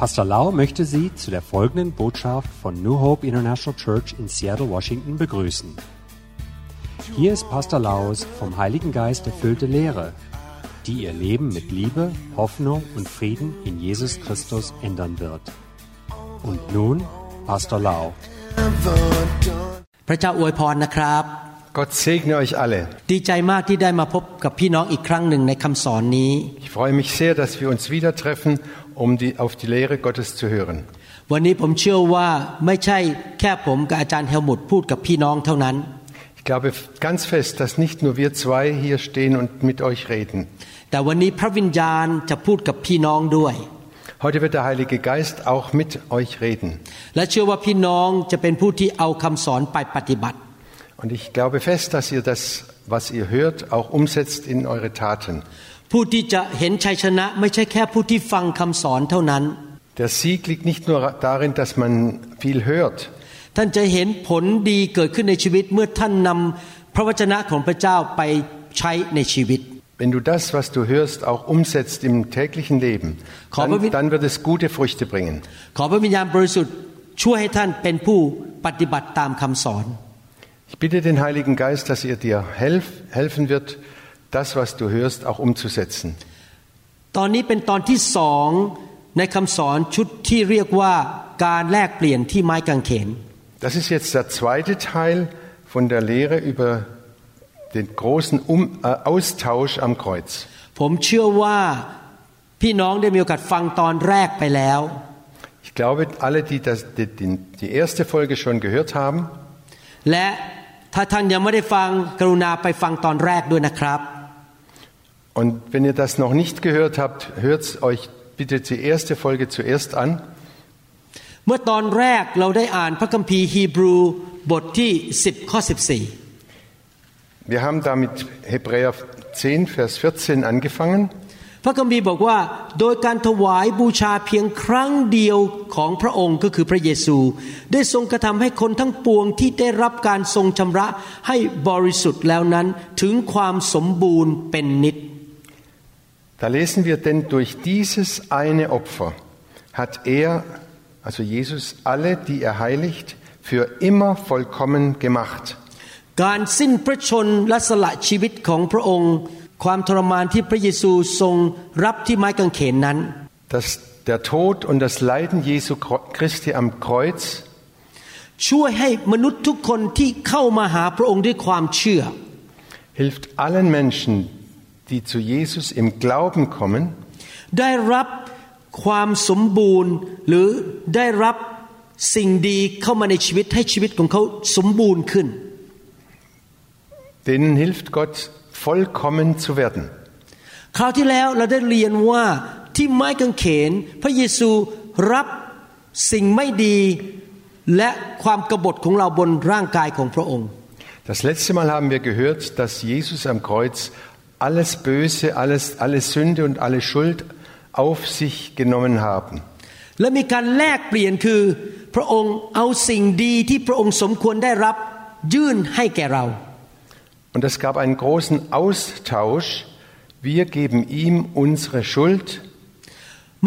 Pastor Lau möchte Sie zu der folgenden Botschaft von New Hope International Church in Seattle, Washington begrüßen. Hier ist Pastor Laus vom Heiligen Geist erfüllte Lehre, die Ihr Leben mit Liebe, Hoffnung und Frieden in Jesus Christus ändern wird. Und nun Pastor Lau. Gott segne euch alle. Ich freue mich sehr, dass wir uns wieder treffen um die, auf die Lehre Gottes zu hören. วันนี้ผมเชื่อว่าไม่ใช่แค่ผมกับอาจารย์เฮลมุตพูดกับพี่น้องเท่านั้น Ich glaube ganz fest, dass nicht nur wir zwei hier stehen und mit euch reden. แต่วันนี้พระวิญญาณจะพูดกับพี่น้องด้วย Heute wird der Heilige Geist auch mit euch reden. และเชื่อว่าพี่น้องจะเป็นผู้ที่เอาคำสอนไปปฏิบัติ Und ich glaube fest, dass ihr das, was ihr hört, auch umsetzt in eure Taten. ผู้ที่จะเห็นชัยชนะไม่ใช่แค่ผู้ที่ฟังคำสอนเท่านั้น Der Sieg liegt nicht nur darin, dass man viel hört, ท่านจะเห็นผลดีเกิดขึ้นในชีวิตเมื่อท่านนำพระวจนะของพระเจ้าไปใช้ในชีวิต Wenn du das, was du hörst, auch umsetzt im täglichen Leben, dann, dann wird es gute Früchte bringen. ขอพระวิญญาณบริสุทธิ์ช่วยให้ท่านเป็นผู้ปฏิบัติตามคำสอน Ich bitte den Heiligen Geist, dass er dir helf, helfen wird, das, was du hörst, auch umzusetzen. ตอนนี้เป็นตอนที่สองในคำสอนชุดที่เรียกว่าการแลกเปลี่ยนที่ไม้กางเขน Das ist jetzt der zweite Teil von der Lehre über den großen um, äh, Austausch am Kreuz. ผมเชื่อว่าพี่น้องได้มีโอกาสฟังตอนแรกไปแล้ว Ich glaube, alle, die das, die, die, die erste Folge schon gehört haben, และถ้าท่านยังไม่ได้ฟังกรุณาไปฟังตอนแรกด้วยนะครับ und wenn ihr das noch nicht gehört habt, hört euch bitte die erste Folge zuerst an. เมื่อตอนแรกเราได้อ่านพระคัมภีร์ฮีบรูบทที่ 10 ข้อ Wir haben da mit Hebräer 10, Vers 14 angefangen. 14พระคัมภีร์บอกว่าโดยการถวายบูชาเพียงครั้งเดียวของพระองค์ก็คือพระเยซู ได้ทรงกระทำให้คนทั้งปวงที่ได้รับการทรงชำระให้บริสุทธิ์แล้วนั้นถึงความสมบูรณ์เป็นนิจ Da lesen wir, denn durch dieses eine Opfer hat er, also Jesus, alle, die er heiligt, für immer vollkommen gemacht. การสิ้นพระชนและสละชีวิตของพระองค์ ความทรมานที่พระเยซูทรงรับที่ไม้กางเขนนั้น Dass der Tod und das Leiden Jesu Christi am Kreuz ช่วยให้มนุษย์ทุกคนที่เข้ามาหาพระองค์ด้วยความเชื่อ hilft allen Menschen, die zu Jesus im Glauben kommen, ได้รับความสมบูรณ์ หรือได้รับสิ่งดีเข้ามาในชีวิตให้ชีวิตของเขาสมบูรณ์ขึ้น denen hilft Gott, vollkommen zu werden. คราวที่แล้วเราได้เรียนว่าที่ไม้กางเขน พระเยซูรับสิ่งไม่ดี และความกบฏของเราบนร่างกายของพระองค์ Das letzte Mal haben wir gehört, dass Jesus am Kreuz alles Böse, alles, alle Sünde und alle Schuld auf sich genommen haben. และมีการแลกเปลี่ยนคือ พระองค์เอาสิ่งดีที่พระองค์สมควรได้รับยื่นให้แก่เรา Und es gab einen großen Austausch. Wir geben ihm unsere Schuld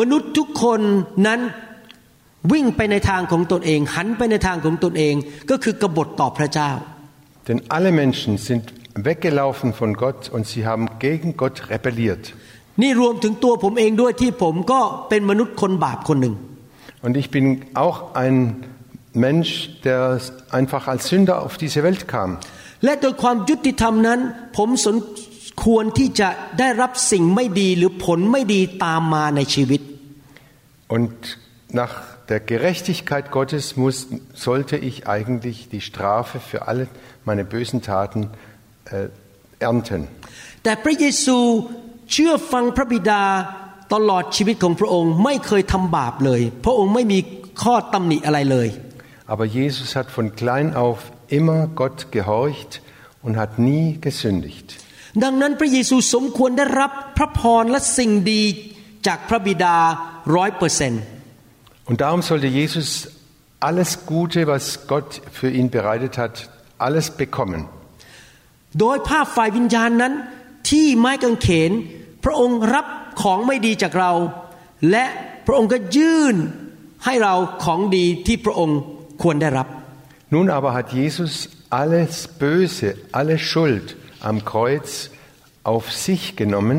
มนุษย์ทุกคนนั้นวิ่งไปในทางของตนเอง หันไปในทางของตนเอง ก็คือกบฏต่อพระเจ้า Denn alle Menschen sind weggelaufen von Gott und sie haben gegen Gott rebelliert. นี่รวมถึงตัวผมเองด้วยที่ผมก็เป็นมนุษย์คนบาปคนหนึ่ง Und ich bin auch ein Mensch, der einfach als Sünder auf diese Welt kam. และโดยความยุติธรรมนั้น ผมสมควรที่จะได้รับสิ่งไม่ดีหรือผลไม่ดีตามมาในชีวิต Und nach der Gerechtigkeit Gottes muss, sollte ich eigentlich die Strafe für alle meine bösen Taten äh, ernten. แต่พระเยซูเชื่อฟังพระบิดาตลอดชีวิตของพระองค์ไม่เคยทำบาปเลย พระองค์ไม่มีข้อตำหนิอะไรเลย Aber Jesus hat von klein auf immer Gott gehorcht und hat nie gesündigt. ดังนั้นพระเยซูสมควรได้รับพระพรและสิ่งดีจากพระบิดาร้อยเปอร์เซนต์ Und darum sollte Jesus alles Gute, was Gott für ihn bereitet hat, alles bekommen. โดยภาพฝ่ายวิญญาณนั้น ที่ไม้กางเขน พระองค์รับของไม่ดีจากเรา และพระองค์ก็ยื่นให้เราของดีที่พระองค์ควรได้รับ Nun aber hat Jesus alles Böse, alle Schuld am Kreuz auf sich genommen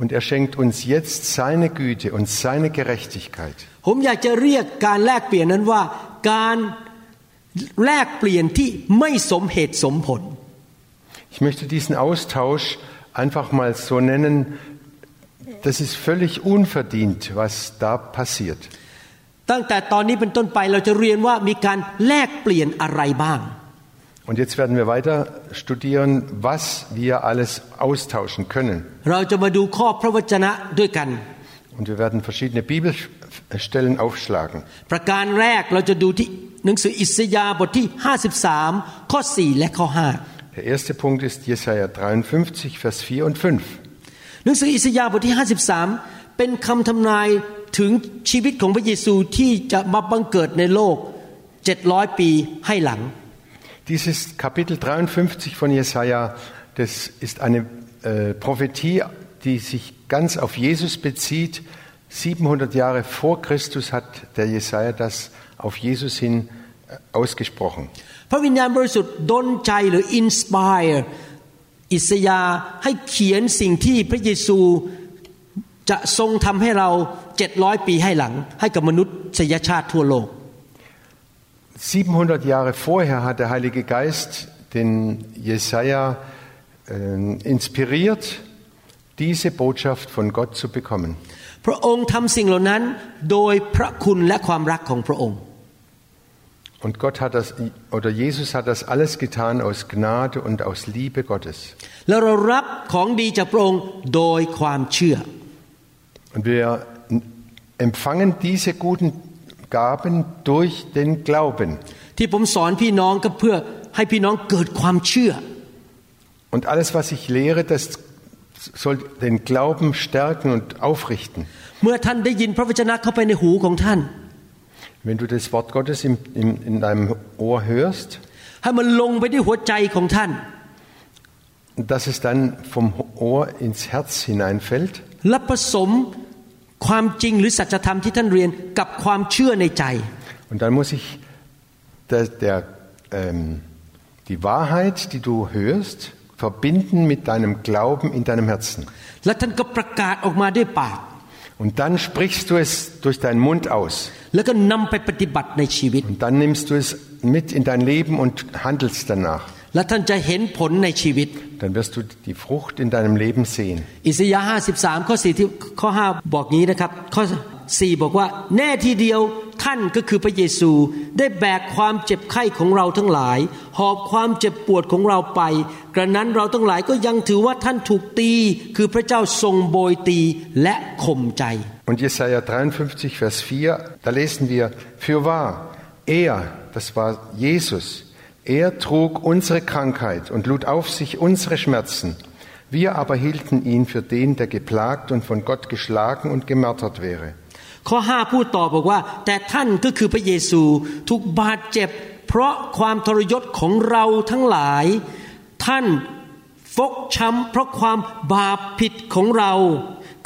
und er schenkt uns jetzt seine Güte und seine Gerechtigkeit. ผมอยากจะเรียกการแลกเปลี่ยนนั้นว่าการแลกเปลี่ยนที่ไม่สมเหตุสมผล Ich möchte diesen Austausch einfach mal so nennen, das ist völlig unverdient, was da passiert. ตั้งแต่ตอนนี้เป็นต้นไปเราจะเรียนว่ามีการแลกเปลี่ยนอะไรบ้าง Und jetzt werden wir weiter studieren, was wir alles austauschen können. เราจะมาดูข้อพระวจนะด้วยกัน Und wir werden verschiedene Bibelstellen aufschlagen. ประการแรกเราจะดูที่หนังสืออิสยาห์บทที่ 53 ข้อ 4 และข้อ Der erste Punkt ist Jesaja 53, Vers 4 und 5. 5 หนังสืออิสยาห์บทที่ 53 เป็นคำทำนายถึงชีวิตของพระเยซูที่จะมาบังเกิดในโลก 700 ปีให้หลัง Dieses Kapitel 53 von Jesaja, das ist eine äh, Prophetie, die sich ganz auf Jesus bezieht. 700 Jahre vor Christus hat der Jesaja das auf Jesus hin äh, ausgesprochen. พระวิญญาณบริสุทธิ์ดลใจหรือ inspire อิสยาห์ให้เขียนสิ่งที่พระเยซูจะทรงทำให้เรา700ปีให้หลัง ให้กับมนุษยชาติทั่วโลก 700 Jahre vorher hat der Heilige Geist den Jesaja äh, inspiriert, diese Botschaft von Gott zu bekommen. พระองค์ทำสิ่งเหล่านั้นโดยพระคุณและความรักของพระองค์ Und Gott hat das, oder Jesus hat das alles getan aus Gnade und aus Liebe Gottes. แล้วเรารับของดีจากพระองค์โดยความเชื่อ Und wir empfangen diese guten Gaben durch den Glauben. ที่ผมสอนพี่น้องก็เพื่อให้พี่น้องเกิดความเชื่อ Und alles, was ich lehre, das soll den Glauben stärken und aufrichten. เมื่อท่านได้ยินพระวจนะเข้าไปในหูของท่าน Wenn du das Wort Gottes im, im, in deinem Ohr hörst, ให้มันลงไปที่หัวใจของท่าน dass es dann vom Ohr ins Herz hineinfällt และผสมความจริงหรือสัจธรรมที่ท่านเรียนกับความเชื่อในใจ und dann muss ich der, der, ähm, die Wahrheit, die du hörst, verbinden mit deinem Glauben in deinem Herzen. และท่านก็ประกาศออกมาด้วยปาก Und dann sprichst du es durch deinen Mund aus. แล้วก็นำไปปฏิบัติในชีวิต Und dann nimmst du es mit in dein Leben und handelst danach. และท่านจะเห็นผลในชีวิต Dann wirst du die Frucht in deinem Leben sehen. อิสยาห์53 ข้อ4ที่ข้อ 5 บอกงี้นะครับ ข้อ 4 บอกว่า แน่ทีเดียวท่านก็คือพระเยซู ได้แบกความเจ็บไข้ของเราทั้งหลาย หอบความเจ็บปวดของเราไป กระนั้นเราทั้งหลายก็ยังถือว่าท่านถูกตี คือพระเจ้าทรงโบยตีและข่มใจ Und Jesaja 53, Vers 4, da lesen wir, für wahr, er, das war Jesus, er trug unsere Krankheit und lud auf sich unsere Schmerzen. Wir aber hielten ihn für den, der geplagt und von Gott geschlagen und gemartert wäre. ข้อ5พูดต่อบอกว่า แต่ท่านก็คือพระเยซูถูกบาดเจ็บ เพราะความทรยศของเราทั้งหลาย ท่านฟกช้ำเพราะความบาปผิดของเรา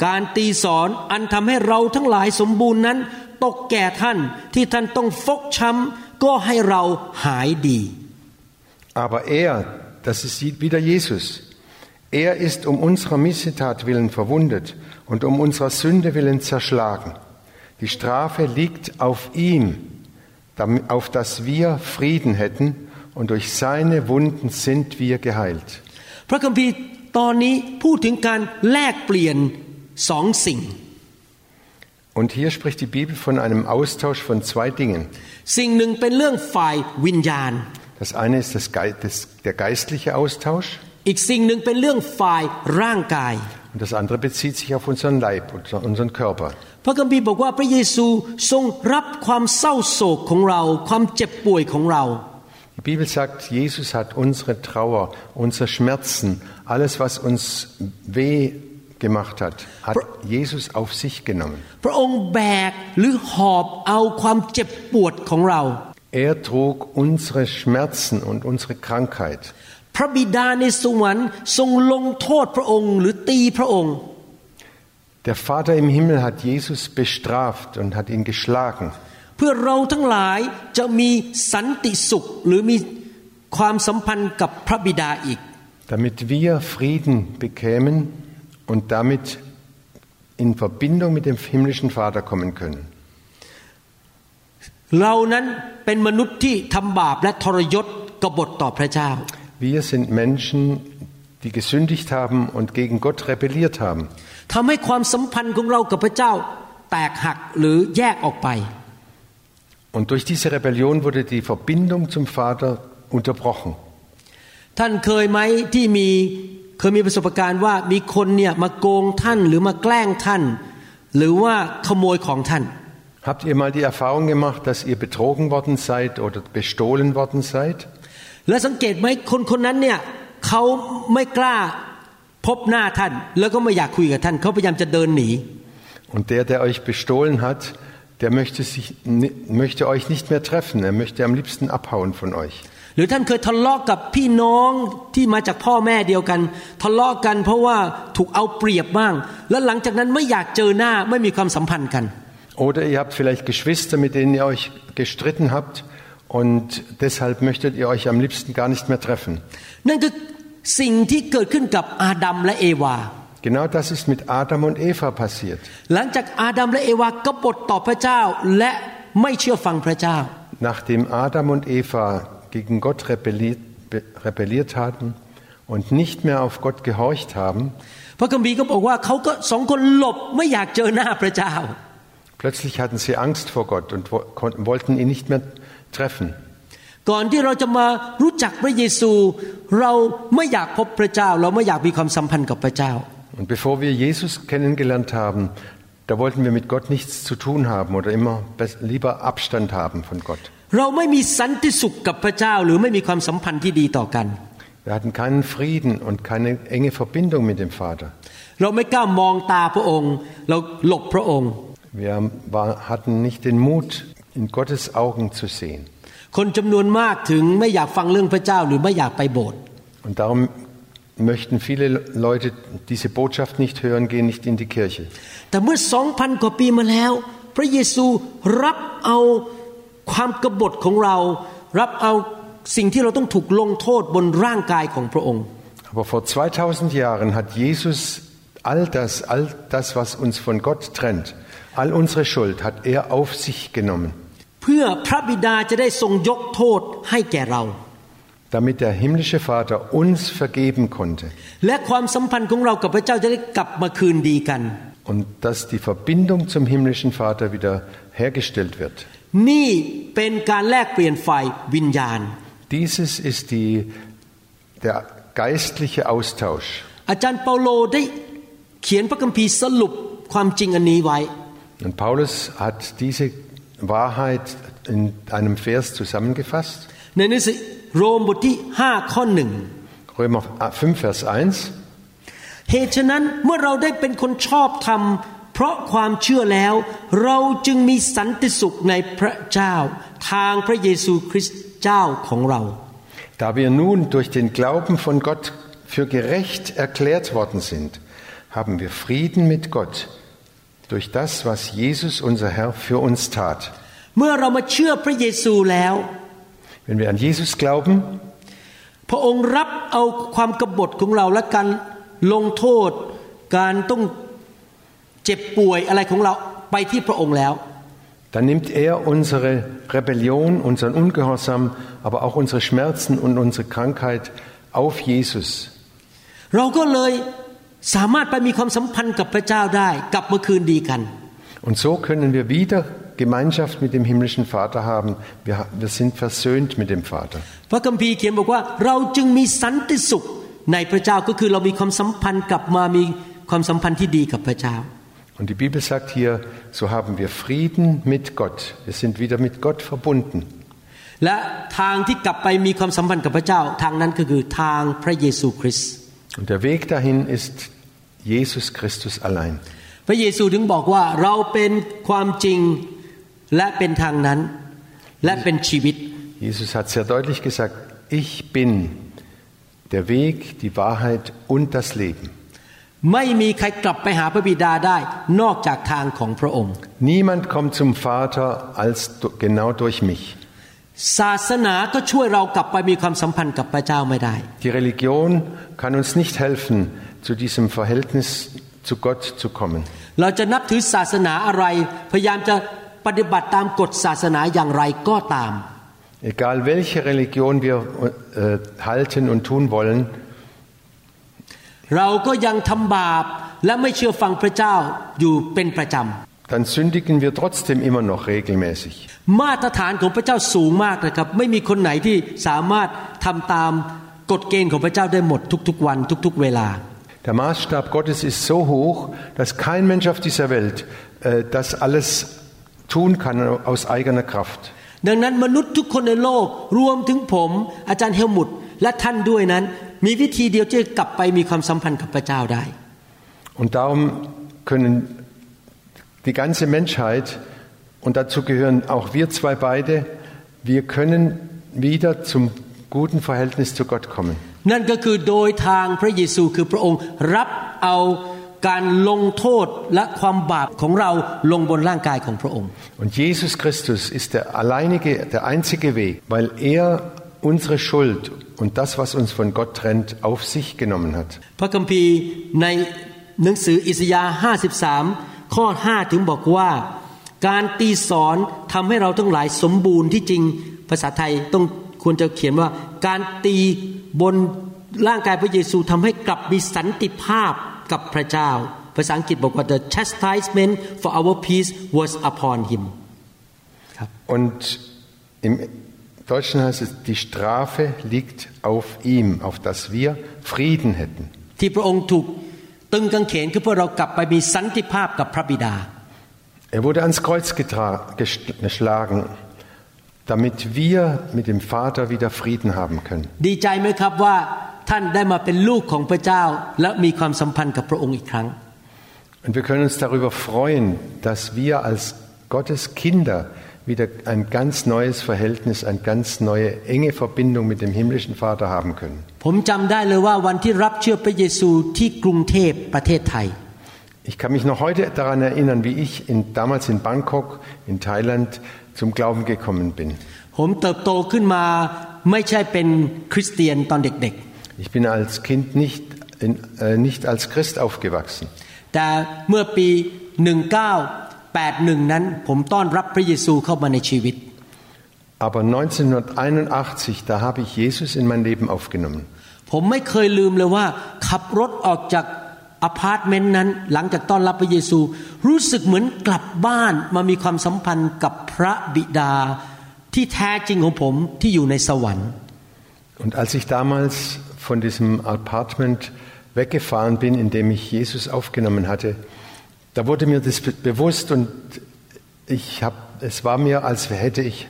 การตีสอนอันทำให้เราทั้งหลายสมบูรณ์นั้น ตกแก่ท่านที่ท่านต้องฟกช้ำก็ให้เราหายดี Aber er, das ist wieder Jesus, er ist um unserer Missetat willen verwundet und um unserer Sünde willen zerschlagen. Die Strafe liegt auf ihm, damit- auf dass wir Frieden hätten, und durch seine Wunden sind wir geheilt. พระคัมภีร์ตอนนี้พูดถึงการแลกเปลี่ยนสองสิ่ง Und hier spricht die Bibel von einem Austausch von zwei Dingen. สิ่งหนึ่งเป็นเรื่องฝ่ายวิญญาณ Das eine ist das Ge das, der geistliche Austausch อีกสิ่งหนึ่งเป็นเรื่องฝ่ายร่างกาย und das andere bezieht sich auf unseren Leib, unser- unseren Körper. พระคัมภีร์บอกว่าพระเยซูทรงรับความเศร้าโศกของเรา ความเจ็บป่วยของเรา Die Bibel sagt, Jesus hat unsere Trauer, unsere Schmerzen, alles, was uns weh gemacht hat, hat Jesus auf sich genommen. พระองค์แบกหรือหอบเอาความเจ็บปวดของเรา Er trug unsere Schmerzen und unsere Krankheit. พระบิดาในสวรรค์ทรงลงโทษพระองค์หรือตีพระองค์ Der Vater im Himmel hat Jesus bestraft und hat ihn geschlagen, เพื่อเราทั้งหลายจะมีสันติสุขหรือมีความสัมพันธ์กับพระบิดาอีก damit wir Frieden bekämen und damit in Verbindung mit dem himmlischen Vater kommen können. เรานั้นเป็นมนุษย์ที่ทำบาปและทรยศกบฏต่อพระเจ้า Wir sind Menschen, die gesündigt haben und gegen Gott rebelliert haben. ทำให้ความสัมพันธ์ของเรากับพระเจ้าแตกหักหรือแยกออกไป Und durch diese Rebellion wurde die Verbindung zum Vater unterbrochen. ท่านเคยไหมที่มีเคยมีประสบการณ์ว่ามีคนเนี่ยมาโกงท่านหรือมาแกล้งท่าน หรือว่าขโมยของท่าน Habt ihr mal die Erfahrung gemacht, dass ihr betrogen worden seid oder bestohlen worden seid? และสังเกตไหมคนคนนั้นเนี่ยเขาไม่กล้า พบหน้าท่าน แล้วก็ไม่อยากคุยกับท่านเขาพยายามจะเดินหนี Und der, der euch bestohlen hat, der möchte, sich, möchte euch nicht mehr treffen. Er möchte am liebsten abhauen von euch. หรือท่านเคยทะเลาะกับพี่น้องที่มาจากพ่อแม่เดียวกัน ทะเลาะกันเพราะว่าถูกเอาเปรียบบ้าง แล้วหลังจากนั้นไม่อยากเจอหน้าไม่มีความสัมพันธ์กัน Oder ihr habt vielleicht Geschwister, mit denen ihr euch gestritten habt und deshalb möchtet ihr euch am liebsten gar nicht mehr treffen. นั่นคือ สิ่งที่เกิดขึ้นกับอาดัมและเอวา Genau das ist mit Adam und Eva passiert. หลังจากอาดัมและเอวากบฏต่อพระเจ้าและไม่เชื่อฟังพระเจ้า Nachdem Adam und Eva gegen Gott rebelliert, be- rebelliert hatten und nicht mehr auf Gott gehorcht haben, พระคัมภีร์ก็บอกว่าเขาก็สองคนหลบไม่อยากเจอหน้าพระเจ้า plötzlich hatten sie Angst vor Gott und wo- konnten, wollten ihn nicht mehr treffen. ก่อนที่เราจะมารู้จักพระเยซู เราไม่อยากพบพระเจ้า เราไม่อยากมีความสัมพันธ์กับพระเจ้า Und bevor wir Jesus kennengelernt haben, da wollten wir mit Gott nichts zu tun haben oder immer bes- lieber Abstand haben von Gott. เราไม่มีสันติสุขกับพระเจ้า หรือไม่มีความสัมพันธ์ที่ดีต่อกัน Wir hatten keinen Frieden und keine enge Verbindung mit dem Vater. เราไม่กล้ามองตาพระองค์ เราหลบพระองค์ Wir war, hatten nicht den Mut, in Gottes Augen zu sehen. คนจำนวนมากถึงไม่อยากฟังเรื่องพระเจ้าหรือไม่อยากไปโบสถ์ Und darum möchten viele Leute diese Botschaft nicht hören, gehen nicht in die Kirche. แต่เมื่อสองพันกว่าปีมาแล้ว พระเยซูรับเอาความกบฏของเรา รับเอาสิ่งที่เราต้องถูกลงโทษบนร่างกายของพระองค์ Aber vor 2000 Jahren hat Jesus all das, all das, was uns von Gott trennt, all unsere Schuld hat er auf sich genommen, เพื่อพระบิดาจะได้ทรงยกโทษให้แก่เรา damit der himmlische Vater uns vergeben konnte และความสัมพันธ์ของเรากับพระเจ้าจะได้กลับมาคืนดีกัน und dass die Verbindung zum himmlischen Vater wieder hergestellt wird. นี่เป็นการแลกเปลี่ยนฝ่ายวิญญาณ Dieses ist die, der geistliche Austausch. อาจารย์เปาโลได้เขียนพระคัมภีร์สรุปความจริงอันนี้ไว้ Und Paulus hat diese Wahrheit in einem Vers zusammengefasst. ในหนังสือโรมบทที่5ข้อหนึ่ง Römer 5, Vers 1. เหตุฉะนั้นเมื่อเราได้เป็นคนชอบธรรม เพราะความเชื่อแล้ว เราจึงมีสันติสุขในพระเจ้า ทางพระเยซูคริสต์เจ้าของเรา Da wir nun durch den Glauben von Gott für gerecht erklärt worden sind, haben wir Frieden mit Gott durch das, was Jesus unser Herr für uns tat. เมื่อเรามาเชื่อพระเยซูแล้ว Wenn wir an Jesus glauben, พระองค์รับเอาความกบฏของเราและการลงโทษ การต้องเจ็บป่วยอะไรของเราไปที่พระองค์แล้ว dann nimmt er unsere Rebellion, unseren Ungehorsam, aber auch unsere Schmerzen und unsere Krankheit auf Jesus. เราก็เลย สามารถไปมีความสัมพันธ์กับพระเจ้าได้กลับมาคืนดีกัน Und so können wir wieder Gemeinschaft mit dem himmlischen Vater haben. Wir, wir sind versöhnt mit dem Vater. พระคัมภีร์เขียนบอกว่าเราจึงมีสันติสุขในพระเจ้าก็คือเรามีความสัมพันธ์กลับมามีความสัมพันธ์ที่ดีกับพระเจ้า Und die Bibel sagt hier, so haben wir Frieden mit Gott. Wir sind wieder mit Gott verbunden. และทางที่กลับไปมีความสัมพันธ์กับพระเจ้า ทางนั้นก็คือทางพระเยซูคริสต์ Und der Weg dahin ist Jesus Christus allein. พระเยซูถึงบอกว่าเราเป็นความจริงและเป็นทางนั้น และเป็นชีวิต Jesus hat sehr deutlich gesagt, ich bin der Weg, die Wahrheit und das Leben. ไม่มีใครกลับไปหาพระบิดาได้ นอกจากทางของพระองค์ Niemand kommt zum Vater als du- genau durch mich. ศาสนาก็ช่วยเรากลับไปมีความสัมพันธ์กับพระเจ้าไม่ได้ Die Religion kann uns nicht helfen, zu diesem Verhältnis zu Gott zu kommen. เราจะนับถือศาสนาอะไร พยายามจะปฏิบัติตามกฎศาสนาอย่างไรก็ตาม Egal welche Religion wir äh, halten und tun wollen, เราก็ยังทำบาปและไม่เชื่อฟังพระเจ้าอยู่เป็นประจ dann sündigen wir trotzdem immer noch regelmäßig. ำมาตรฐานของพระเจ้าสูงมากนะครับ ไม่มีคนไหนที่สามารถทำตามกฎเกณฑ์ของพระเจ้าได้หมดทุกๆวันทุกๆเวลา Der Maßstab Gottes ist so hoch, dass kein Mensch auf dieser Welt äh, das alles tun kann aus eigener Kraft. ดังนั้นมนุษย์ทุกคนในโลกรวมถึงผม อาจารย์เฮลมุตและท่านด้วยนั้น มีวิธีเดียวที่จะกลับไปมีความสัมพันธ์กับพระเจ้าได้ Und darum können die ganze Menschheit, und dazu gehören auch wir zwei beide, wir können wieder zum guten Verhältnis zu Gott kommen. นั่นก็คือโดยทางพระเยซูคือพระองค์รับเอาการลงโทษและความบาปของเราลงบนร่างกายของพระองค์ Und Jesus Christus ist der alleinige, der einzige Weg, weil er unsere Schuld und das, was uns von Gott trennt, auf sich genommen hat. พระคัมภีร์ในหนังสืออิสยาห์53 ข้อ 5 ถึงบอกว่า การตีสอนทำให้เราทั้งหลายสมบูรณ์ที่จริงภาษาไทยต้องควรจะเขียนว่าการตี บนร่างกายพระเยซูทำให้กลับมีสันติภาพกับพระเจ้า ภาษาอังกฤษบอกว่า the chastisement for our peace was upon him Und im Deutschen heißt es, die Strafe liegt auf ihm, auf dass wir Frieden hätten. ที่พระองค์ถูกตึงกางเขนคือเพื่อเรากลับไปมีสันติภาพกับพระบิดา Er wurde ans Kreuz getra- gesch- geschlagen, damit wir mit dem Vater wieder Frieden haben können. ดีใจไหมครับว่าท่านได้มาเป็นลูกของพระเจ้า และมีความสัมพันธ์กับพระองค์อีกครั้ง Und wir können uns darüber freuen, dass wir als Gottes Kinder wieder ein ganz neues Verhältnis, eine ganz neue enge Verbindung mit dem himmlischen Vater haben können. ผมจำได้เลยว่าวันที่รับเชื่อพระเยซูที่กรุงเทพประเทศไทย Ich kann mich noch heute daran erinnern, wie ich in, damals in Bangkok in Thailand zum Glauben gekommen bin. ผมเติบโตขึ้นมาไม่ใช่เป็นคริสเตียนตอนเด็ก Ich bin als Kind nicht, in, äh, nicht als Christ aufgewachsen. ๆ แต่เมื่อปี 1981 นั้น ผมต้อนรับพระเยซูเข้ามาในชีวิต Aber 1981, da habe ich Jesus in mein Leben aufgenommen. ผมไม่เคยลืมเลยว่า ขับรถออกจาก อพาร์ตเมนต์นั้น หลังจากต้อนรับพระเยซู รู้สึกเหมือนกลับบ้านมามีความสัมพันธ์กับพระบิดาที่แท้จริงของผมที่อยู่ในสวรรค์ Und als ich damals von diesem Apartment weggefahren bin, in dem ich Jesus aufgenommen hatte, da wurde mir das be- bewusst und ich hab, es war mir, als hätte ich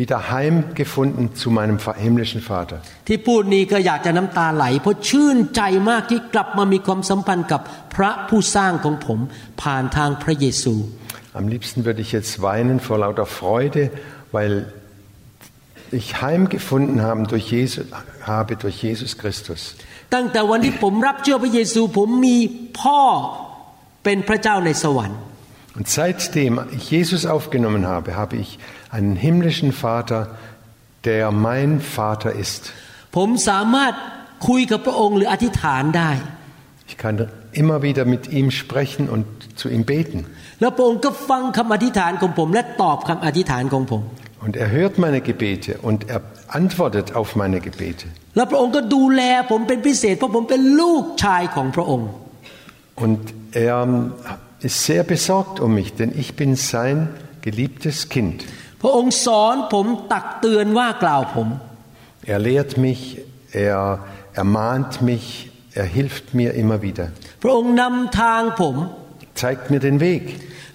wieder heimgefunden zu meinem fa- himmlischen Vater. ที่พูดนี้ก็อยากจะน้ำตาไหล เพราะชื่นใจมากที่กลับมามีความสัมพันธ์กับพระผู้สร้างของผมผ่านทางพระเยซู Am liebsten würde ich jetzt weinen vor lauter Freude, weil ich heimgefunden haben durch Jesus, habe durch Jesus Christus. ตั้งแต่วันที่ผมรับเชื่อพระเยซู ผมมีพ่อเป็นพระเจ้าในสวรรค์ Und seitdem ich Jesus aufgenommen habe, habe ich einen himmlischen Vater, der mein Vater ist. ผมสามารถคุยกับพระองค์หรืออธิษฐานได้ Ich kann immer wieder mit ihm sprechen und zu ihm beten. แล้วพระองค์ก็ฟังคำอธิษฐานของผม และตอบคำอธิษฐานของผม Und er hört meine Gebete und er antwortet auf meine Gebete. แล้วพระองค์ก็ดูแลผมเป็นพิเศษเพราะผมเป็นลูกชายของพระองค์ Und er ist sehr besorgt um mich, denn ich bin sein geliebtes Kind. พระองค์สอนผมตักเตือนว่ากล่าวผม Er lehrt mich, er ermahnt mich, er hilft mir immer wieder, พระองค์นำทางผม zeigt mir den Weg.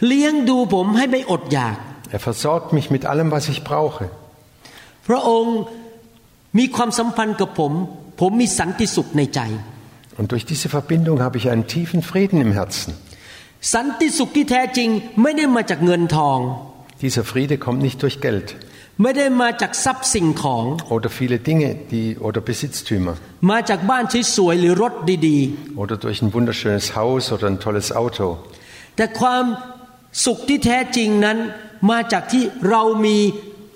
เลี้ยงดูผมให้ไม่อดอยาก Er versorgt mich mit allem, was ich brauche. พระองค์มีความสัมพันธ์กับผม ผมมีสันติสุขในใจ Und durch diese Verbindung habe ich einen tiefen Frieden im Herzen. สันติสุขที่แท้จริงไม่ได้มาจากเงินทอง Dieser Friede kommt nicht durch Geld. ไม่ได้มาจากทรัพย์สิ่งของ oder viele Dinge die, oder Besitztümer มาจากบ้านสวยๆหรือรถดี oder durch ein wunderschönes Haus oder ein tolles Auto. ๆ แต่ความสุขที่แท้จริงนั้นมาจากที่เรามี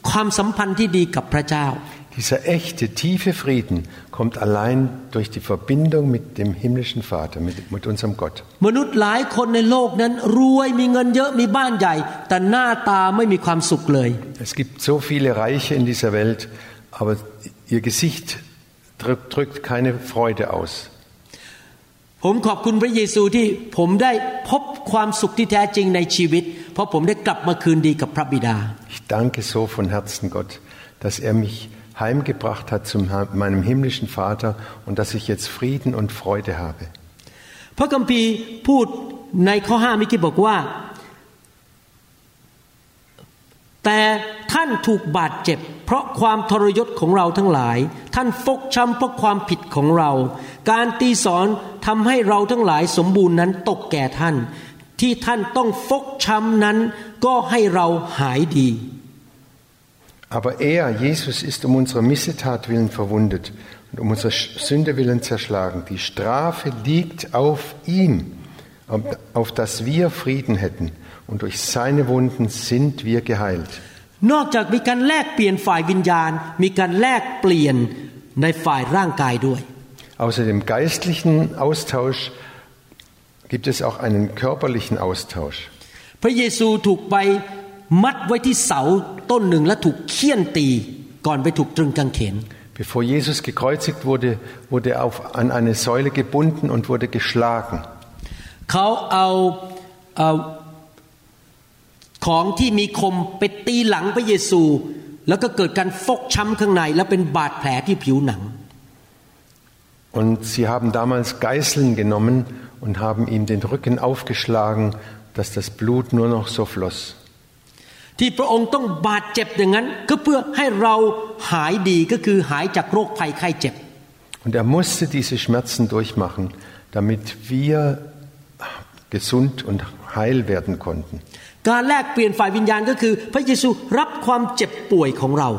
ความสัมพันธ์ที่ดีกับพระเจ้า Dieser echte, tiefe Frieden kommt allein durch die Verbindung mit dem himmlischen Vater, mit, mit unserem Gott. มนุษย์หลายคนในโลกนั้นรวยมีเงินเยอะมีบ้านใหญ่ แต่หน้าตาไม่มีความสุขเลย Es gibt so viele Reiche in dieser Welt, aber ihr Gesicht drückt, drückt keine Freude aus. ผมขอบคุณพระเยซูที่ผมได้พบความสุขที่แท้จริงในชีวิต เพราะผมได้กลับมาคืนดีกับพระบิดา Ich danke so von Herzen Gott, dass er mich heimgebracht hat zu meinem himmlischen Vater und dass ich jetzt Frieden und Freude habe. พระคัมภีร์พูดในข้อห้ามิกี้บอกว่า แต่ท่านถูกบาดเจ็บ เพราะความทรยศของเราทั้งหลาย ท่านฟกช้ำเพราะความผิดของเรา การตีสอนทำให้เราทั้งหลายสมบูรณ์นั้นตกแก่ท่าน ที่ท่านต้องฟกช้ำนั้นก็ให้เราหายดี Aber er, Jesus, ist um unserer Missetat willen verwundet und um unserer Sünde willen zerschlagen. Die Strafe liegt auf ihm, auf dass wir Frieden hätten. Und durch seine Wunden sind wir geheilt. นอกจากมีการแลกเปลี่ยนฝ่ายวิญญาณ มีการแลกเปลี่ยนในฝ่ายร่างกายด้วย Außer dem geistlichen Austausch gibt es auch einen körperlichen Austausch. พระเยซูถูกไป มัดไว้ที่เสาต้นหนึ่งและถูกเคี่ยนตีก่อนไปถูกตรึงกางเขน Bevor Jesus gekreuzigt wurde, wurde er auf, an eine Säule gebunden und wurde geschlagen. เขาเอาเอาของที่มีคมไปตีหลังพระเยซู แล้วก็เกิดการฟกช้ำข้างใน และเป็นบาดแผลที่ผิวหนัง Und sie haben damals Geißeln genommen und haben ihm den Rücken aufgeschlagen, dass das Blut nur noch so floss. ที่พระองค์ต้องบาดเจ็บอย่างนั้น ก็เพื่อให้เราหายดีก็คือหายจากโรคภัยไข้เจ็บ Und er musste diese Schmerzen durchmachen, damit wir gesund und heil werden konnten. การแลกเปลี่ยนฝ่ายวิญญาณก็คือ พระเยซูรับความเจ็บป่วยของเรา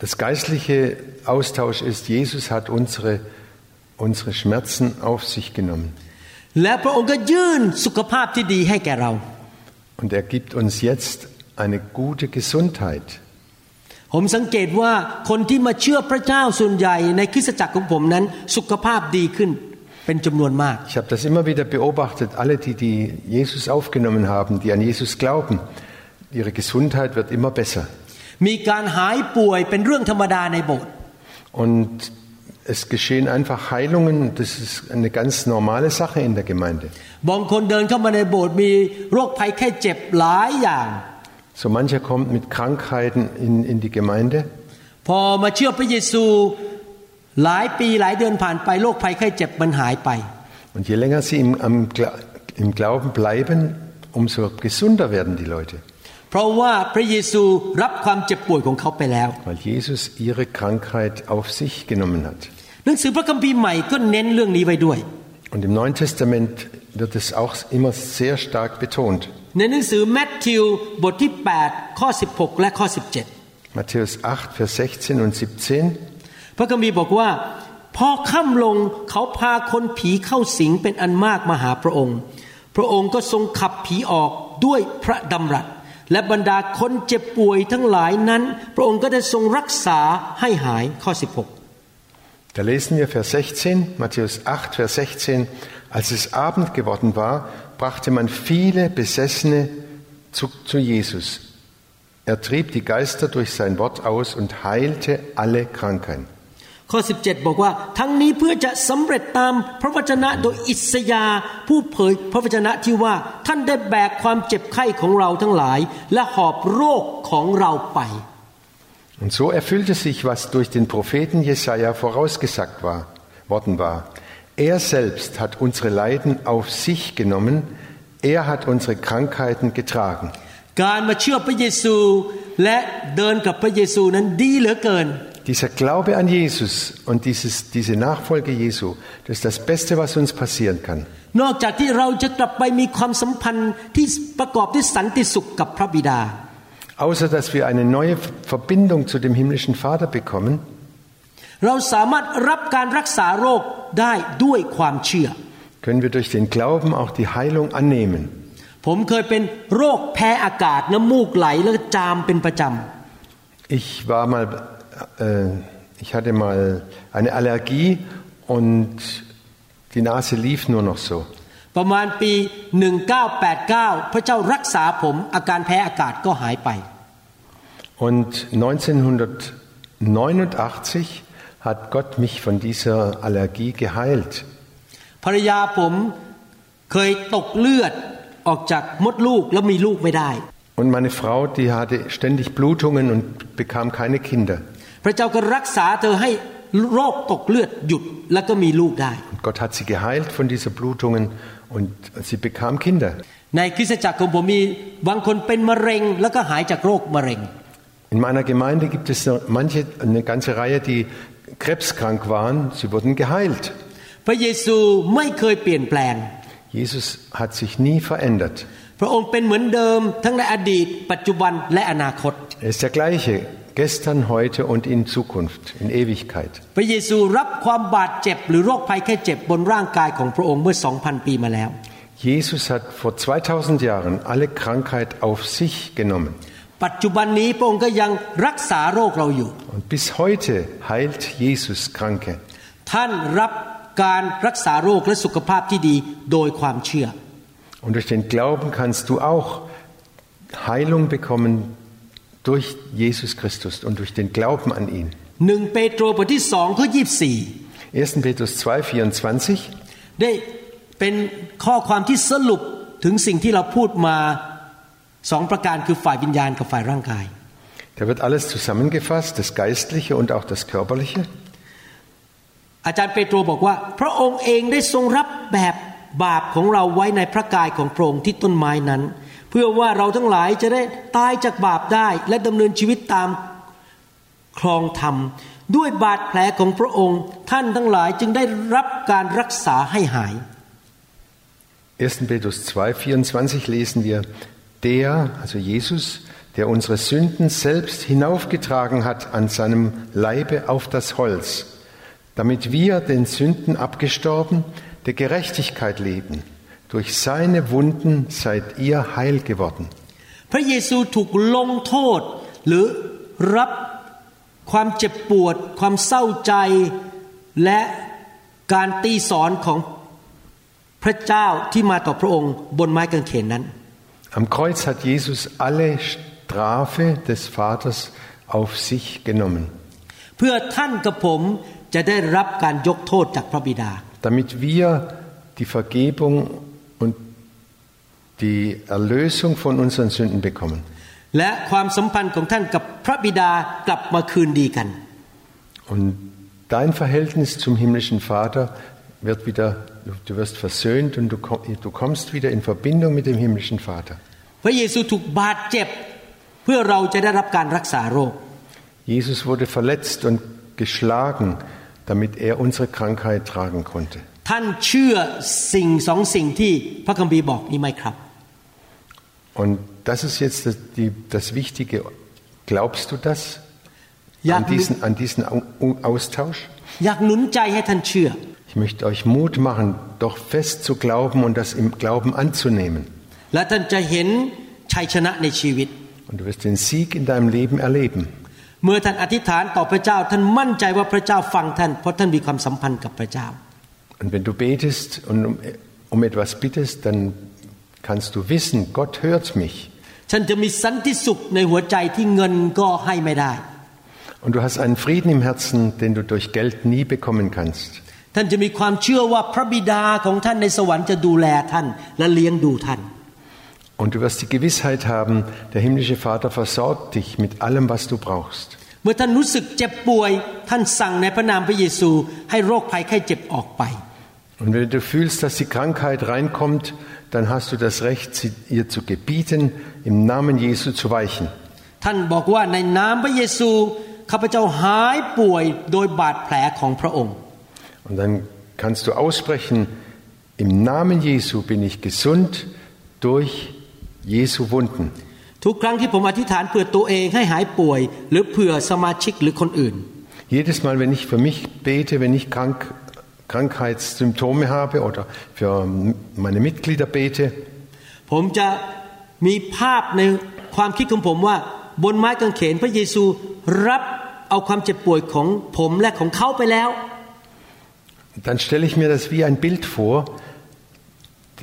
Das geistliche Austausch ist, Jesus hat unsere, unsere Schmerzen auf sich genommen. Und er gibt uns jetzt eine gute Gesundheit. ผมสังเกตว่าคนที่มาเชื่อพระเจ้าส่วนใหญ่ในคริสตจักรของผมนั้น สุขภาพดีขึ้นเป็นจำนวนมาก Ich habe das immer wieder beobachtet. Alle, die, die Jesus aufgenommen haben, die an Jesus glauben, ihre Gesundheit wird immer besser. มีการหายป่วยเป็นเรื่องธรรมดาในโบสถ์ Und es geschehen einfach Heilungen. Das ist eine ganz normale Sache in der Gemeinde. บางคนเดินเข้ามาในโบสถ์มีโรคภัยแค่เจ็บหลายอย่าง So mancher kommt mit Krankheiten in, in die Gemeinde. พอมาเชื่อพระเยซูหลายปีหลายเดือนผ่านไปโรคภัยไข้เจ็บมันหายไป Und je länger sie im, am, Gla- im Glauben bleiben, umso gesunder werden die Leute. เพราะว่าพระเยซูรับความเจ็บป่วยของเขาไปแล้ว Weil Jesus ihre Krankheit auf sich genommen hat. หนังสือพระคัมภีร์ใหม่ก็เน้นเรื่องนี้ไว้ด้วย Und im Neuen Testament wird es auch immer sehr stark betont. ในหนังสือแมทธิวบทที่ 8 ข้อ 16 และข้อ Matthäus 8, Vers 16 und 17. 17 พระคัมภีร์บอกว่า พอค่ำลงเขาพาคนผีเข้าสิงเป็นอันมากมาหาพระองค์ พระองค์ก็ทรงขับผีออกด้วยพระดำรัสและบรรดาคนเจ็บป่วยทั้งหลายนั้น พระองค์ก็ได้ทรงรักษาให้หายข้อ 16 Da lesen wir Vers 16, Matthäus 8, Vers 16. Als es Abend geworden war, brachte man viele Besessene zu, zu Jesus. Er trieb die Geister durch sein Wort aus und heilte alle Krankheiten. ข้อ 17 บอกว่า ทั้งนี้เพื่อจะสำเร็จตามพระวจนะโดยอิสยาห์ผู้เผยพระวจนะที่ว่าท่านได้แบกความเจ็บไข้ของเราทั้งหลาย และหอบโรคของเราไป Und so erfüllte sich, was durch den Propheten Jesaja vorausgesagt war, worden war. Er selbst hat unsere Leiden auf sich genommen, er hat unsere Krankheiten getragen. การมาเชื่อพระเยซูและเดินกับพระเยซูนั้นดีเหลือเกิน Dieser Glaube an Jesus und dieses, diese Nachfolge Jesu, das ist das Beste, was uns passieren kann. außer dass wir eine neue Verbindung zu dem himmlischen Vater bekommen, เราสามารถรับการรักษาโรคได้ด้วยความเชื่อ können wir durch den Glauben auch die Heilung annehmen. ผมเคยเป็นโรคแพ้อากาศน้ำมูกไหลแล้วก็จามเป็นประจ Ich war mal, äh, ich hatte mal eine Allergie und die Nase lief nur noch so. ำประมาณปี 1989 พระเจ้ารักษาผมอาการแพ้อากาศก็หายไป Und 1989 hat Gott mich von dieser Allergie geheilt. ภรรยาผมเคยตกเลือดออกจากมดลูกแล้วมีลูกไม่ได้ Und meine Frau, die hatte ständig Blutungen und bekam keine Kinder. พระเจ้าก็รักษาเธอให้โรคตกเลือดหยุดแล้วก็มีลูกได้ Und Gott hat sie geheilt von dieser Blutungen und sie bekam Kinder. ในคริสตจักรของผมมีบางคนเป็นมะเร็งแล้วก็หายจากโรคมะเร็ง In meiner Gemeinde gibt es noch manche, eine ganze Reihe, die krebskrank waren. Sie wurden geheilt. พระเยซูไม่เคยเปลี่ยนแปลง Jesus hat sich nie verändert. พระองค์เป็นเหมือนเดิมทั้งในอดีต ปัจจุบันและอนาคต Er ist der gleiche, gestern, heute und in Zukunft, in Ewigkeit. พระเยซูรับความบาดเจ็บหรือโรคภัยแค่เจ็บบนร่างกายของพระองค์เมื่อ 2,000 ปีมาแล้ว Jesus hat vor 2000 Jahren alle Krankheit auf sich genommen. ปัจจุบันนี้พระองค์ก็ยังรักษาโรคเราอยู่ Und bis heute heilt Jesus Kranke. ท่านรับการรักษาโรคและสุขภาพที่ดีโดยความเชื่อ Und durch den Glauben kannst du auch Heilung bekommen durch Jesus Christus und durch den Glauben an ihn. หนึ่งเปโตรบทที่สองข้อยี 1. Petrus 2,24 ได้เป็นข้อความที่สรุปถึงสิ่งที่เราพูดมาสองประการคือฝ่ายวิญญาณกับฝ่ายร่างกาย Da wird alles zusammengefasst, das Geistliche und auch das Körperliche. อาจารย์เปโตรบอกว่า พระองค์เองได้ทรงรับแบบ บาปของเราไว้ในพระกายของพระองค์ที่ต้นไม้นั้น เพื่อว่าเราทั้งหลายจะได้ตายจากบาปได้ และดำเนินชีวิตตามครองธรรม ด้วยบาดแผลของพระองค์ ท่านทั้งหลายจึงได้รับการรักษาให้หาย 1. Petrus 2, 24 lesen wir, der, also Jesus, der unsere Sünden selbst hinaufgetragen hat an seinem Leibe auf das Holz, damit wir den Sünden abgestorben, der Gerechtigkeit leben. Durch seine Wunden seid ihr heil geworden. พระเยซูถูกลงโทษ หรือรับความเจ็บปวด ความเศร้าใจ และการตีสอนของพระเจ้าที่มาต่อพระองค์บนไม้กางเขนนั้น Am Kreuz hat Jesus alle Strafe des Vaters auf sich genommen, เพื่อท่านกับผมจะได้รับการยกโทษจากพระบิดา damit wir die Vergebung und die Erlösung von unseren Sünden bekommen. และความสัมพันธ์ของท่านกับพระบิดากลับมาคืนดีกัน Und dein Verhältnis zum himmlischen Vater wird wieder, du wirst versöhnt und du, komm- du kommst wieder in Verbindung mit dem himmlischen Vater. พระเยซูถูกบาดเจ็บ เพื่อเราจะได้รับการรักษาโรค Jesus wurde verletzt und geschlagen, damit er unsere Krankheit tragen konnte. ท่านเชื่อสิ่งสองสิ่งที่พระคัมภีร์บอกนี้ไหมครับ Und das ist jetzt das, die, das Wichtige. Glaubst du das? อยาก An diesen, an diesen Au- Au- Austausch? อยากหนุนใจให้ท่านเชื่อ Ich möchte euch Mut machen, doch fest zu glauben und das im Glauben anzunehmen. และท่านจะเห็นชัยชนะในชีวิต Und du wirst den Sieg in deinem Leben erleben. เมื่อท่านอธิษฐานต่อพระเจ้าท่านมั่นใจว่าพระเจ้าฟังท่านเพราะท่านมีความสัมพันธ์กับพระเจ้า Und wenn du betest und um, um etwas bittest, dann kannst du wissen, Gott hört mich. ฉันจะมีสันติสุขในหัวใจที่เงินก็ให้ไม่ได้ Und du hast einen Frieden im Herzen, den du durch Geld nie bekommen kannst. ท่านจะมีความเชื่อว่าพระบิดาของท่านในสวรรค์จะดูแลท่านและเลี้ยงดูท่าน Und du wirst die Gewissheit haben, der himmlische Vater versorgt dich mit allem, was du brauchst. เมื่อท่านรู้สึกเจ็บป่วย ท่านสั่งในพระนามพระเยซู ให้โรคภัยไข้เจ็บออกไป Und wenn du fühlst, dass die Krankheit reinkommt, dann hast du das Recht, sie ihr zu gebieten, im Namen Jesu zu weichen. ท่านบอกว่าในนามพระเยซูข้าพเจ้าหายป่วยโดยบาดแผลของพระองค์ Und dann kannst du aussprechen, im Namen Jesu bin ich gesund durch Jesu Wunden. ทุกครั้งที่ผมอธิษฐานเผื่อตัวเองให้หายป่วย หรือเผื่อสมาชิกหรือคนอื่น Jedes Mal, wenn ich für mich bete, wenn ich krank, Krankheitssymptome habe oder für meine Mitglieder bete, ผมจะมีภาพในความคิดของผมว่า บนไม้กางเขนพระเยซูรับเอาความเจ็บป่วยของผมและของเขาไปแล้ว dann stelle ich mir das wie ein Bild vor.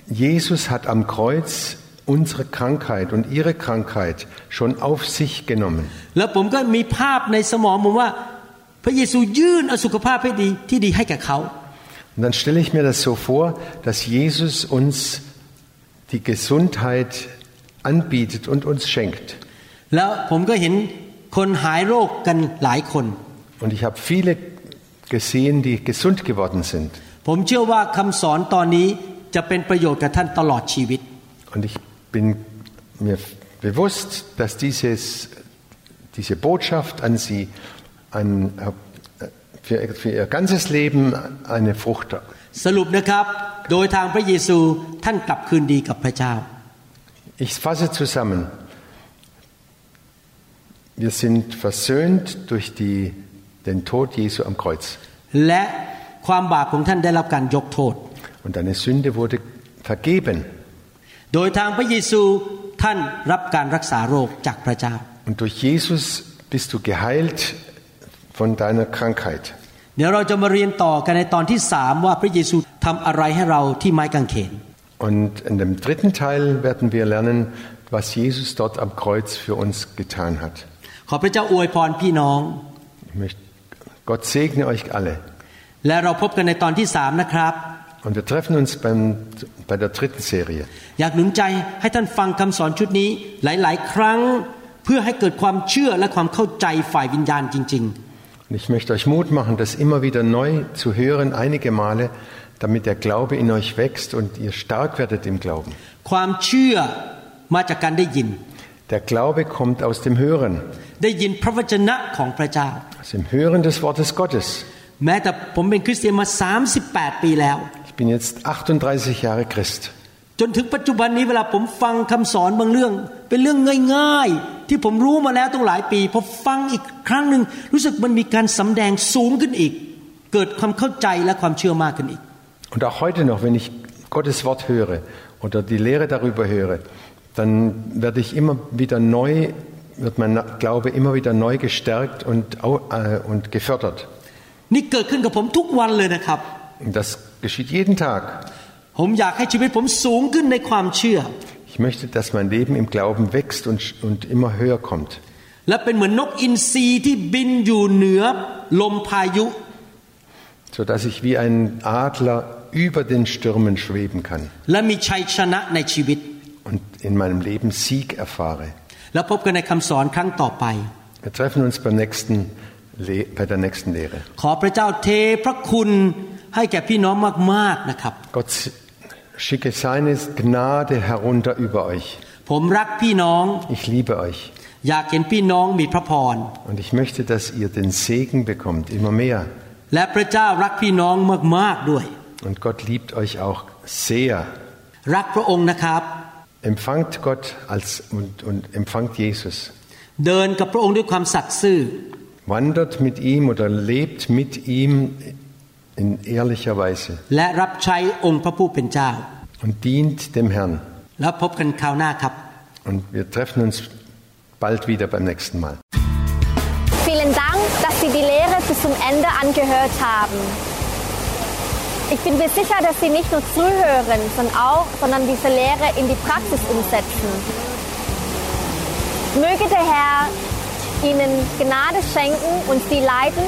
Jesus hat am Kreuz unsere Krankheit und ihre Krankheit schon auf sich genommen. Und dann stelle ich mir das so vor, dass Jesus uns die Gesundheit anbietet und uns schenkt. Und ich habe viele gesehen, die gesund geworden sind. Und ich bin mir bewusst, dass dieses, diese Botschaft an Sie ein, für, für Ihr ganzes Leben eine Frucht สรุปนะครับ โดยทางพระเยซูท่านกลับคืนดีกับพระเจ้า Ich fasse zusammen. Wir sind versöhnt durch die, den Tod Jesu am Kreuz. และความบาปของท่านได้รับการยกโทษ Und deine Sünde wurde vergeben. โดยทางพระเยซูท่านรับการรักษาโรคจากพระเจ้า Und durch Jesus bist du geheilt von deiner Krankheit. เดี๋ยวเราจะมาเรียนต่อกันในตอนที่สามว่าพระเยซูทำอะไรให้เราที่ไม้กางเขน Und in dem dritten Teil werden wir lernen, was Jesus dort am Kreuz für uns getan hat. ขอพระเจ้าอวยพรพี่น้อง Ich möchte, Gott segne euch alle. และเราพบกันในตอนที่สามนะครับ Und wir treffen uns beim, bei der dritten Serie. อยากหนุนใจให้ท่านฟังคำสอนชุดนี้หลาย ๆ ครั้ง เพื่อให้เกิดความเชื่อและความเข้าใจฝ่ายวิญญาณจริง Und ich möchte euch Mut machen, das immer wieder neu zu hören, einige Male, damit der Glaube in euch wächst und ihr stark werdet im Glauben. ๆ ความเชื่อมาจากการได้ยิน Der Glaube kommt aus dem Hören, ได้ยินพระวจนะของพระเจ้า aus dem Hören des Wortes Gottes. แม้แต่ผมเป็นคริสเตียนมา 38 ปีแล้ว Ich bin jetzt 38 Jahre Christ. จนถึงปัจจุบันนี้เวลาผมฟังคำสอนบางเรื่อง เป็นเรื่องง่ายๆ ที่ผมรู้มาแล้วตั้งหลายปีพอฟังอีกครั้งหนึ่งรู้สึกมันมีการสำแดงสูงขึ้นอีก เกิดความเข้าใจและความเชื่อมากขึ้นอีก Und auch heute noch, wenn ich Gottes Wort höre oder die Lehre darüber höre, dann werde ich immer wieder neu, wird mein Glaube immer wieder neu gestärkt und, au- äh, und gefördert. นี่เกิดขึ้นกับผมทุกวันเลยนะครับ Und das geschieht jeden Tag. ผมอยากให้ชีวิตผมสูงขึ้นในความเชื่อ Ich möchte, dass mein Leben im Glauben wächst und, und immer höher kommt. และเป็นเหมือนนกอินทรีที่บินอยู่เหนือลมพายุ sodass ich wie ein Adler über den Stürmen schweben kann และมีชัยชนะในชีวิต und in meinem Leben Sieg erfahre. แล้วพบกันในคำสอนครั้งต่อไป Wir treffen uns beim nächsten, Le- bei der nächsten Lehre. ขอพระเจ้าเทพระคุณ ให้แก่พี่น้องมากๆนะครับ Gott schicke seine Gnade herunter über euch. ผมรักพี่น้อง Ich liebe euch อยากเห็นพี่น้องมีพระพร und ich möchte, dass ihr den Segen bekommt, immer mehr. และพระเจ้ารักพี่น้องมากๆด้วย Und Gott liebt euch auch sehr. รักพระองค์นะครับ Empfangt Gott als, und, und empfangt Jesus. เดินกับพระองค์ด้วยความสัตย์ซื่อ Wandert mit ihm oder lebt mit ihm in ehrlicher Weise และรับใช้องค์พระผู้เป็นเจ้า und dient dem Herrn. แล้วพบกันคราวหน้าครับ Und wir treffen uns bald wieder beim nächsten Mal. Vielen Dank, dass Sie die Lehre bis zum Ende angehört haben. Ich bin mir sicher, dass Sie nicht nur zuhören, sondern auch, sondern diese Lehre in die Praxis umsetzen. Möge der Herr Ihnen Gnade schenken und Sie leiten,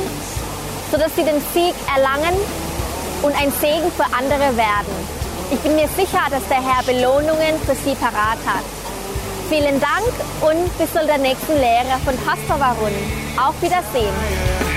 sodass Sie den Sieg erlangen und ein Segen für andere werden. Ich bin mir sicher, dass der Herr Belohnungen für Sie parat hat. Vielen Dank und bis zu der nächsten Lehre von Pastor Warun. Auf Wiedersehen.